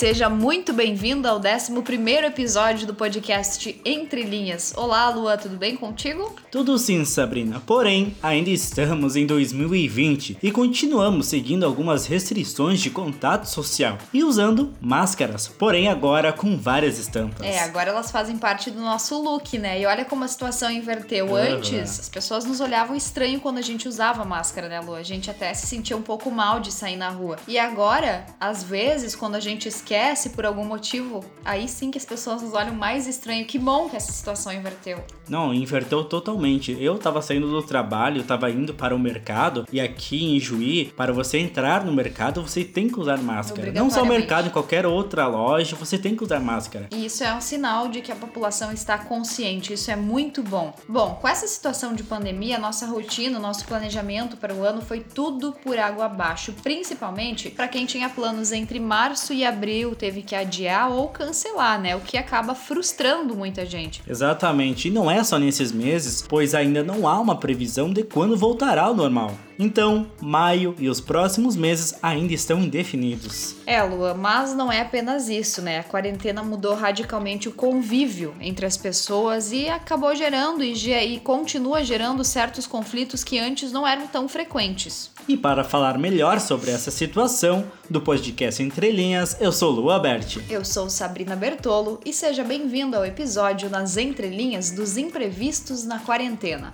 seja muito bem-vindo ao 11 episódio do podcast Entre Linhas. Olá, Lua, tudo bem contigo? Tudo sim, Sabrina. Porém, ainda estamos em 2020 e continuamos seguindo algumas restrições de contato social e usando máscaras, porém agora com várias estampas. É, agora elas fazem parte do nosso look, né? E olha como a situação inverteu. Uhum. Antes, as pessoas nos olhavam estranho quando a gente usava máscara, né, Lua? A gente até se sentia um pouco mal de sair na rua. E agora, às vezes, quando a gente esquece por algum motivo, aí sim que as pessoas nos olham mais estranho. Que bom que essa situação inverteu. Não, inverteu totalmente. Eu tava saindo do trabalho, tava indo para o mercado e aqui em Juí, para você entrar no mercado, você tem que usar máscara. Não só o mercado, em qualquer outra loja, você tem que usar máscara. E isso é um sinal de que a população está consciente. Isso é muito bom. Bom, com essa situação de pandemia, nossa rotina, nosso planejamento para o ano foi tudo por água abaixo, principalmente para quem tinha planos entre março e abril, teve que adiar ou cancelar, né? O que acaba frustrando muita gente. Exatamente. E não é só nesses meses, pois ainda não há uma previsão de quando voltará ao normal. Então, maio e os próximos meses ainda estão indefinidos. É, Lua, mas não é apenas isso, né? A quarentena mudou radicalmente o convívio entre as pessoas e acabou gerando e, e continua gerando certos conflitos que antes não eram tão frequentes. E para falar melhor sobre essa situação do podcast Entre Linhas, eu sou Lua Berti. Eu sou Sabrina Bertolo e seja bem-vindo ao episódio nas entrelinhas dos imprevistos na quarentena.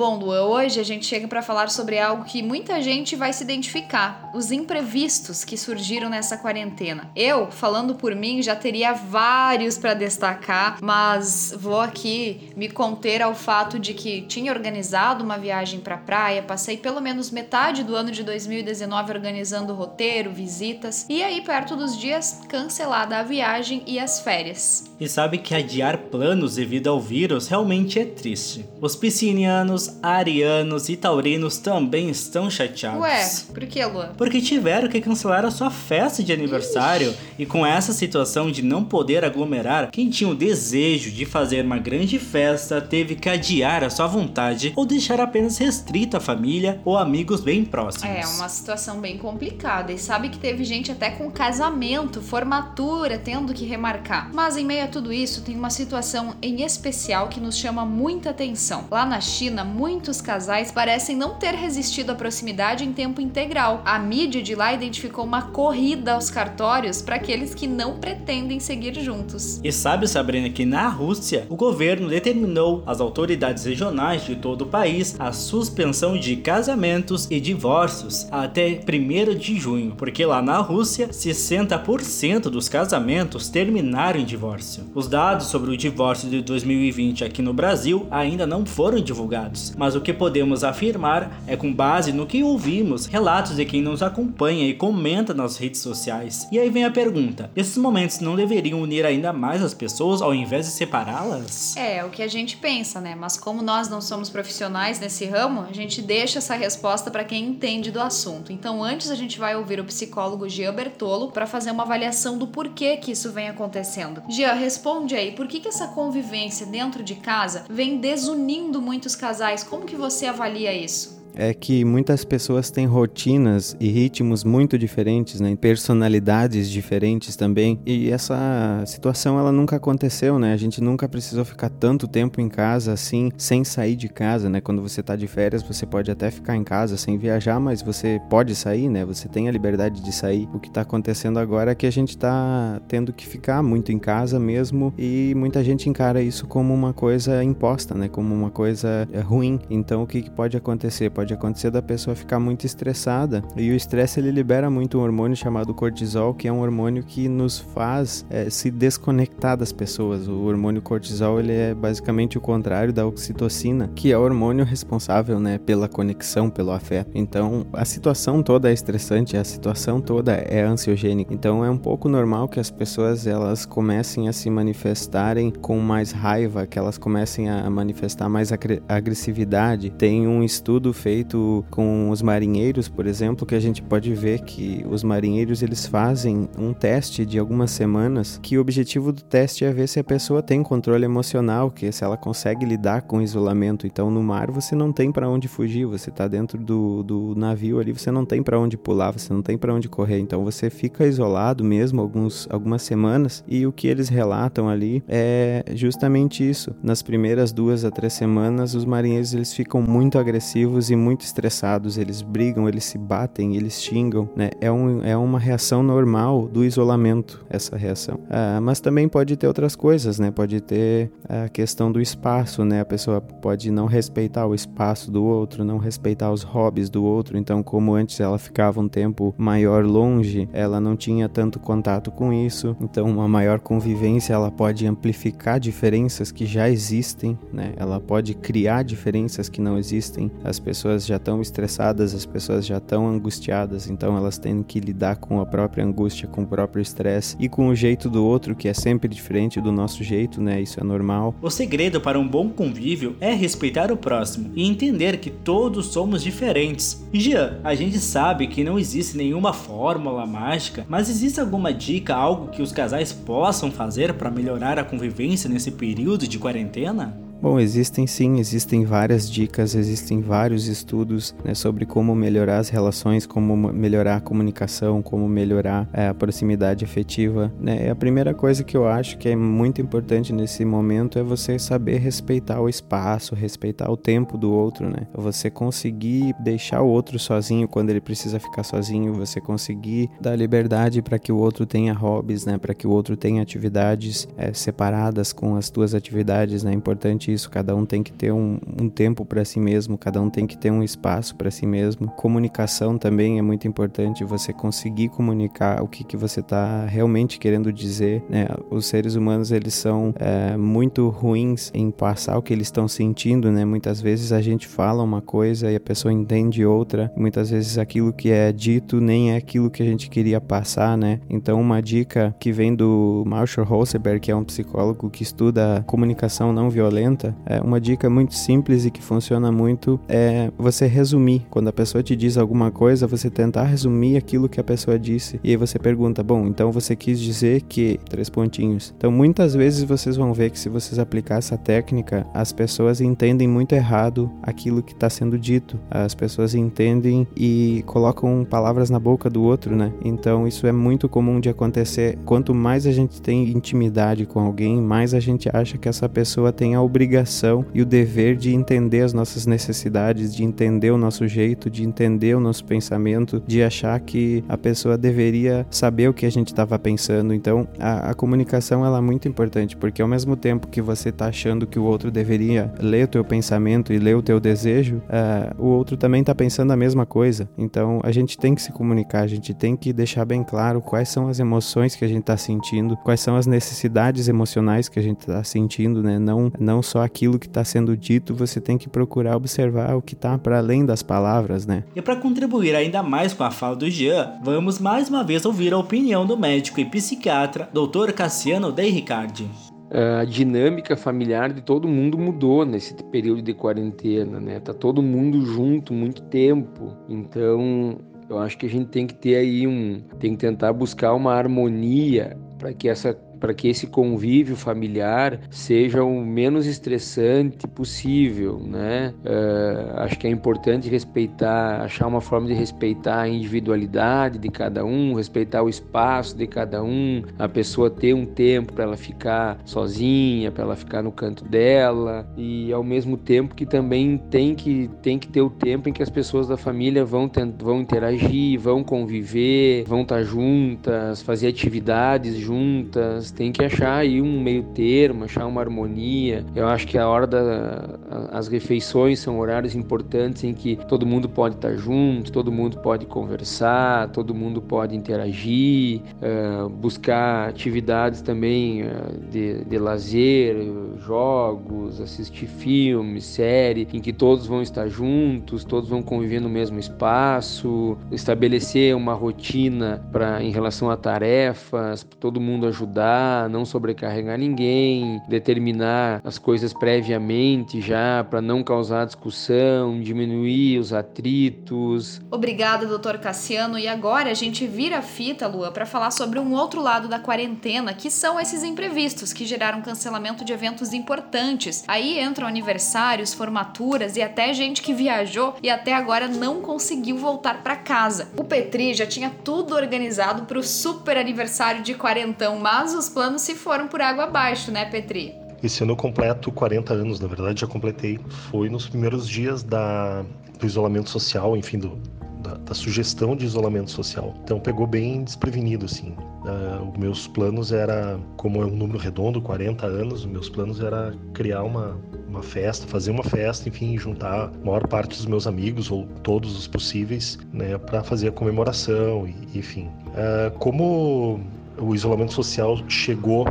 Bom, Lua, hoje a gente chega para falar sobre algo que muita gente vai se identificar: os imprevistos que surgiram nessa quarentena. Eu, falando por mim, já teria vários para destacar, mas vou aqui me conter ao fato de que tinha organizado uma viagem para praia, passei pelo menos metade do ano de 2019 organizando roteiro, visitas, e aí perto dos dias cancelada a viagem e as férias. E sabe que adiar planos devido ao vírus realmente é triste. Os piscinianos arianos e taurinos também estão chateados. Ué, por que, Lua? Porque tiveram que cancelar a sua festa de aniversário Ixi. e com essa situação de não poder aglomerar, quem tinha o desejo de fazer uma grande festa teve que adiar a sua vontade ou deixar apenas restrito a família ou amigos bem próximos. É, uma situação bem complicada. E sabe que teve gente até com casamento, formatura, tendo que remarcar. Mas em meio a tudo isso, tem uma situação em especial que nos chama muita atenção. Lá na China, muitos casais parecem não ter resistido à proximidade em tempo integral. A mídia de lá identificou uma corrida aos cartórios para aqueles que não pretendem seguir juntos. E sabe, Sabrina, que na Rússia, o governo determinou às autoridades regionais de todo o país a suspensão de casamentos e divórcios até 1 de junho, porque lá na Rússia, 60% dos casamentos terminaram em divórcio. Os dados sobre o divórcio de 2020 aqui no Brasil ainda não foram divulgados mas o que podemos afirmar é com base no que ouvimos, relatos de quem nos acompanha e comenta nas redes sociais. E aí vem a pergunta: esses momentos não deveriam unir ainda mais as pessoas ao invés de separá-las? É, é o que a gente pensa, né? Mas como nós não somos profissionais nesse ramo, a gente deixa essa resposta para quem entende do assunto. Então, antes a gente vai ouvir o psicólogo Gia Bertolo para fazer uma avaliação do porquê que isso vem acontecendo. Gia, responde aí, por que, que essa convivência dentro de casa vem desunindo muitos casais como que você avalia isso? É que muitas pessoas têm rotinas e ritmos muito diferentes, né? personalidades diferentes também. E essa situação ela nunca aconteceu, né? A gente nunca precisou ficar tanto tempo em casa assim, sem sair de casa, né? Quando você tá de férias, você pode até ficar em casa sem viajar, mas você pode sair, né? Você tem a liberdade de sair. O que tá acontecendo agora é que a gente tá tendo que ficar muito em casa mesmo e muita gente encara isso como uma coisa imposta, né? Como uma coisa é, ruim. Então o que, que pode acontecer? Pode acontecer da pessoa ficar muito estressada. E o estresse ele libera muito um hormônio chamado cortisol, que é um hormônio que nos faz é, se desconectar das pessoas. O hormônio cortisol ele é basicamente o contrário da oxitocina, que é o hormônio responsável, né, pela conexão, pelo afeto. Então, a situação toda é estressante, a situação toda é ansiogênica. Então, é um pouco normal que as pessoas elas comecem a se manifestarem com mais raiva, que elas comecem a manifestar mais agressividade. Tem um estudo feito feito com os marinheiros, por exemplo, que a gente pode ver que os marinheiros eles fazem um teste de algumas semanas, que o objetivo do teste é ver se a pessoa tem controle emocional, que se ela consegue lidar com o isolamento. Então no mar você não tem para onde fugir, você tá dentro do, do navio ali, você não tem para onde pular, você não tem para onde correr. Então você fica isolado mesmo alguns, algumas semanas e o que eles relatam ali é justamente isso. Nas primeiras duas a três semanas, os marinheiros eles ficam muito agressivos e muito estressados, eles brigam, eles se batem, eles xingam, né? É, um, é uma reação normal do isolamento, essa reação. Ah, mas também pode ter outras coisas, né? Pode ter a questão do espaço, né? A pessoa pode não respeitar o espaço do outro, não respeitar os hobbies do outro. Então, como antes ela ficava um tempo maior longe, ela não tinha tanto contato com isso. Então, uma maior convivência ela pode amplificar diferenças que já existem, né? Ela pode criar diferenças que não existem. As pessoas já estão estressadas, as pessoas já estão angustiadas, então elas têm que lidar com a própria angústia, com o próprio estresse e com o jeito do outro que é sempre diferente do nosso jeito, né? Isso é normal. O segredo para um bom convívio é respeitar o próximo e entender que todos somos diferentes. Jean, a gente sabe que não existe nenhuma fórmula mágica, mas existe alguma dica, algo que os casais possam fazer para melhorar a convivência nesse período de quarentena? Bom, existem sim, existem várias dicas, existem vários estudos né, sobre como melhorar as relações, como melhorar a comunicação, como melhorar é, a proximidade afetiva. Né? A primeira coisa que eu acho que é muito importante nesse momento é você saber respeitar o espaço, respeitar o tempo do outro, né? Você conseguir deixar o outro sozinho quando ele precisa ficar sozinho, você conseguir dar liberdade para que o outro tenha hobbies, né? Para que o outro tenha atividades é, separadas com as tuas atividades, né? É importante isso. Cada um tem que ter um, um tempo para si mesmo, cada um tem que ter um espaço para si mesmo. Comunicação também é muito importante. Você conseguir comunicar o que, que você está realmente querendo dizer. Né? Os seres humanos eles são é, muito ruins em passar o que eles estão sentindo. Né? Muitas vezes a gente fala uma coisa e a pessoa entende outra. Muitas vezes aquilo que é dito nem é aquilo que a gente queria passar, né? Então uma dica que vem do Marshall Rosenberg, que é um psicólogo que estuda comunicação não violenta é uma dica muito simples e que funciona muito é você resumir. Quando a pessoa te diz alguma coisa, você tentar resumir aquilo que a pessoa disse. E aí você pergunta: "Bom, então você quis dizer que três pontinhos". Então, muitas vezes vocês vão ver que se vocês aplicar essa técnica, as pessoas entendem muito errado aquilo que está sendo dito. As pessoas entendem e colocam palavras na boca do outro, né? Então, isso é muito comum de acontecer. Quanto mais a gente tem intimidade com alguém, mais a gente acha que essa pessoa tem a obrigação obrigação e o dever de entender as nossas necessidades, de entender o nosso jeito, de entender o nosso pensamento, de achar que a pessoa deveria saber o que a gente estava pensando. Então, a, a, comunicação ela é muito importante, porque ao mesmo tempo que você está achando que o outro deveria ler o teu pensamento e ler o teu desejo, uh, o outro também está pensando a mesma coisa. Então, a gente tem que se comunicar, a gente tem que deixar bem claro quais são as emoções que a gente está sentindo, quais são as necessidades emocionais que a gente está sentindo, né? Não, não só aquilo que está sendo dito, você tem que procurar observar o que está para além das palavras, né? E para contribuir ainda mais com a fala do Jean, vamos mais uma vez ouvir a opinião do médico e psiquiatra Dr. Cassiano De Ricardi a dinâmica familiar de todo mundo mudou nesse período de quarentena, né? Tá todo mundo junto muito tempo. Então, eu acho que a gente tem que ter aí um, tem que tentar buscar uma harmonia para que essa para que esse convívio familiar seja o menos estressante possível, né? Uh, acho que é importante respeitar, achar uma forma de respeitar a individualidade de cada um, respeitar o espaço de cada um, a pessoa ter um tempo para ela ficar sozinha, para ela ficar no canto dela e ao mesmo tempo que também tem que tem que ter o tempo em que as pessoas da família vão vão interagir, vão conviver, vão estar tá juntas, fazer atividades juntas tem que achar aí um meio termo, achar uma harmonia. Eu acho que a hora da as refeições são horários importantes em que todo mundo pode estar junto, todo mundo pode conversar, todo mundo pode interagir, uh, buscar atividades também uh, de, de lazer, jogos, assistir filmes, série, em que todos vão estar juntos, todos vão conviver no mesmo espaço, estabelecer uma rotina para em relação a tarefas, todo mundo ajudar não sobrecarregar ninguém, determinar as coisas previamente já para não causar discussão, diminuir os atritos. Obrigada, doutor Cassiano. E agora a gente vira a fita, Lua, para falar sobre um outro lado da quarentena, que são esses imprevistos que geraram cancelamento de eventos importantes. Aí entram aniversários, formaturas e até gente que viajou e até agora não conseguiu voltar para casa. O Petri já tinha tudo organizado para o super aniversário de quarentão, mas os planos se foram por água abaixo, né, Petri? Esse ano eu completo 40 anos, na verdade já completei. Foi nos primeiros dias da, do isolamento social, enfim, do, da, da, sugestão de isolamento social. Então pegou bem desprevenido, assim. Uh, os meus planos era, como é um número redondo, 40 anos, os meus planos era criar uma, uma festa, fazer uma festa, enfim, juntar a maior parte dos meus amigos ou todos os possíveis, né, para fazer a comemoração, e, enfim. Uh, como o isolamento social chegou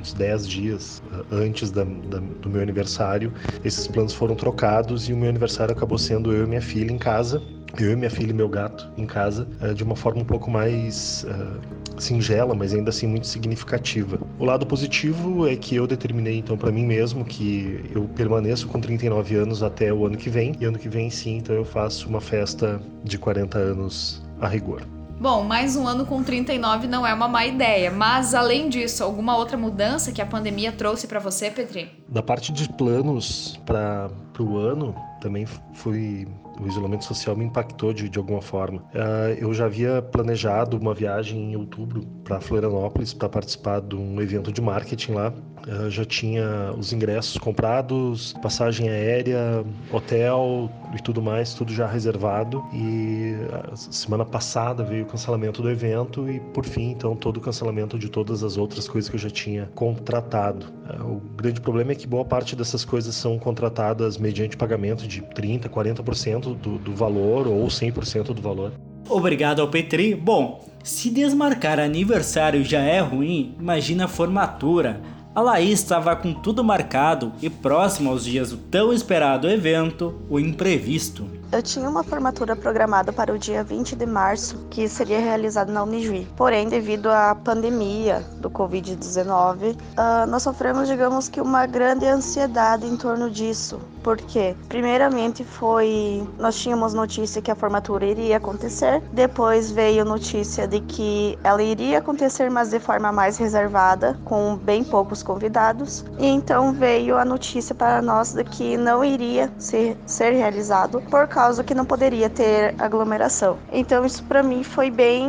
uns 10 dias antes da, da, do meu aniversário, esses planos foram trocados e o meu aniversário acabou sendo eu e minha filha em casa eu e minha filha e meu gato em casa eh, de uma forma um pouco mais uh, singela, mas ainda assim muito significativa. O lado positivo é que eu determinei então para mim mesmo que eu permaneço com 39 anos até o ano que vem, e ano que vem sim, então eu faço uma festa de 40 anos a rigor. Bom, mais um ano com 39 não é uma má ideia, mas além disso, alguma outra mudança que a pandemia trouxe para você, Petri? Da parte de planos para o ano, também foi o isolamento social me impactou de, de alguma forma. Uh, eu já havia planejado uma viagem em outubro para Florianópolis para participar de um evento de marketing lá. Uh, já tinha os ingressos comprados, passagem aérea, hotel e tudo mais, tudo já reservado. E semana passada veio o cancelamento do evento e, por fim, então, todo o cancelamento de todas as outras coisas que eu já tinha contratado. Uh, o grande problema é que boa parte dessas coisas são contratadas mediante pagamento de 30%, 40% do, do valor ou 100% do valor. Obrigado ao Petri. Bom, se desmarcar aniversário já é ruim, imagina a formatura. A Laís estava com tudo marcado e próximo aos dias do tão esperado evento, o imprevisto. Eu tinha uma formatura programada para o dia 20 de março, que seria realizada na Unijuí. Porém, devido à pandemia do Covid-19, uh, nós sofremos, digamos que, uma grande ansiedade em torno disso. Porque, primeiramente, foi. Nós tínhamos notícia que a formatura iria acontecer, depois veio notícia de que ela iria acontecer, mas de forma mais reservada, com bem poucos convidados, e então veio a notícia para nós de que não iria ser, ser realizado por causa que não poderia ter aglomeração. Então isso para mim foi bem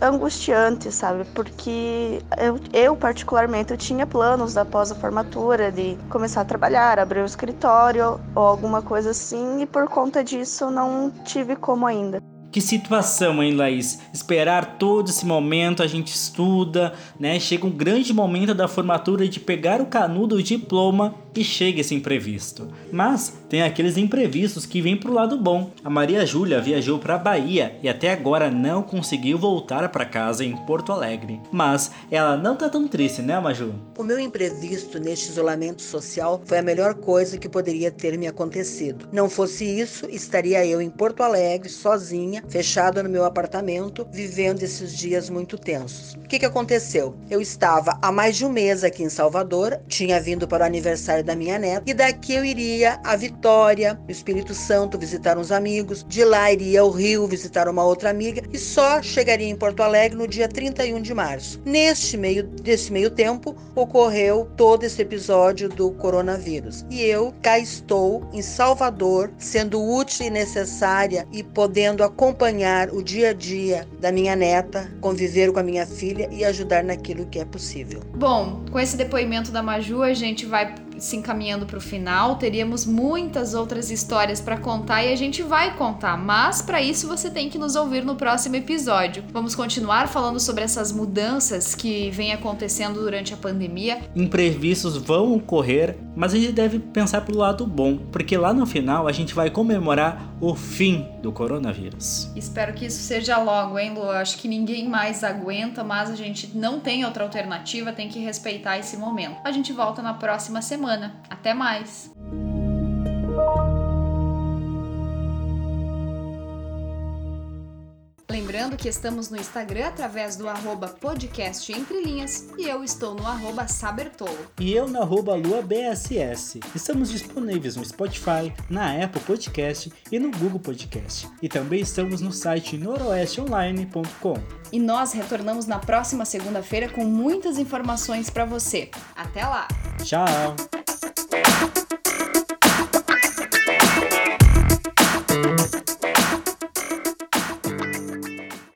angustiante, sabe? Porque eu, eu particularmente eu tinha planos após a formatura de começar a trabalhar, abrir um escritório ou alguma coisa assim e por conta disso não tive como ainda. Que situação, hein, Laís? Esperar todo esse momento, a gente estuda, né? Chega um grande momento da formatura de pegar o canudo, o diploma e chega esse imprevisto. Mas tem aqueles imprevistos que vêm pro lado bom. A Maria Júlia viajou para Bahia e até agora não conseguiu voltar para casa em Porto Alegre. Mas ela não tá tão triste, né, Maju? O meu imprevisto neste isolamento social foi a melhor coisa que poderia ter me acontecido. Não fosse isso, estaria eu em Porto Alegre, sozinha, fechada no meu apartamento, vivendo esses dias muito tensos. O que, que aconteceu? Eu estava há mais de um mês aqui em Salvador, tinha vindo para o aniversário da minha neta, e daqui eu iria a Vitória, no Espírito Santo, visitar uns amigos, de lá iria ao Rio visitar uma outra amiga e só chegaria em Porto Alegre no dia 31 de março. Neste meio, desse meio tempo, ocorreu todo esse episódio do coronavírus. E eu cá estou em Salvador, sendo útil e necessária e podendo acompanhar o dia a dia da minha neta, conviver com a minha filha e ajudar naquilo que é possível. Bom, com esse depoimento da Maju, a gente vai se encaminhando para o final, teríamos muitas outras histórias para contar e a gente vai contar, mas para isso você tem que nos ouvir no próximo episódio. Vamos continuar falando sobre essas mudanças que vêm acontecendo durante a pandemia. Imprevistos vão ocorrer, mas a gente deve pensar pelo lado bom, porque lá no final a gente vai comemorar o fim do coronavírus. Espero que isso seja logo, hein, Lu? Acho que ninguém mais aguenta, mas a gente não tem outra alternativa, tem que respeitar esse momento. A gente volta na próxima semana semana. Até mais! Lembrando que estamos no Instagram através do arroba podcast Entre Linhas e eu estou no arroba Sabertolo. E eu na arroba LuaBSS. Estamos disponíveis no Spotify, na Apple Podcast e no Google Podcast. E também estamos no site noroesteonline.com. E nós retornamos na próxima segunda-feira com muitas informações para você. Até lá! Tchau!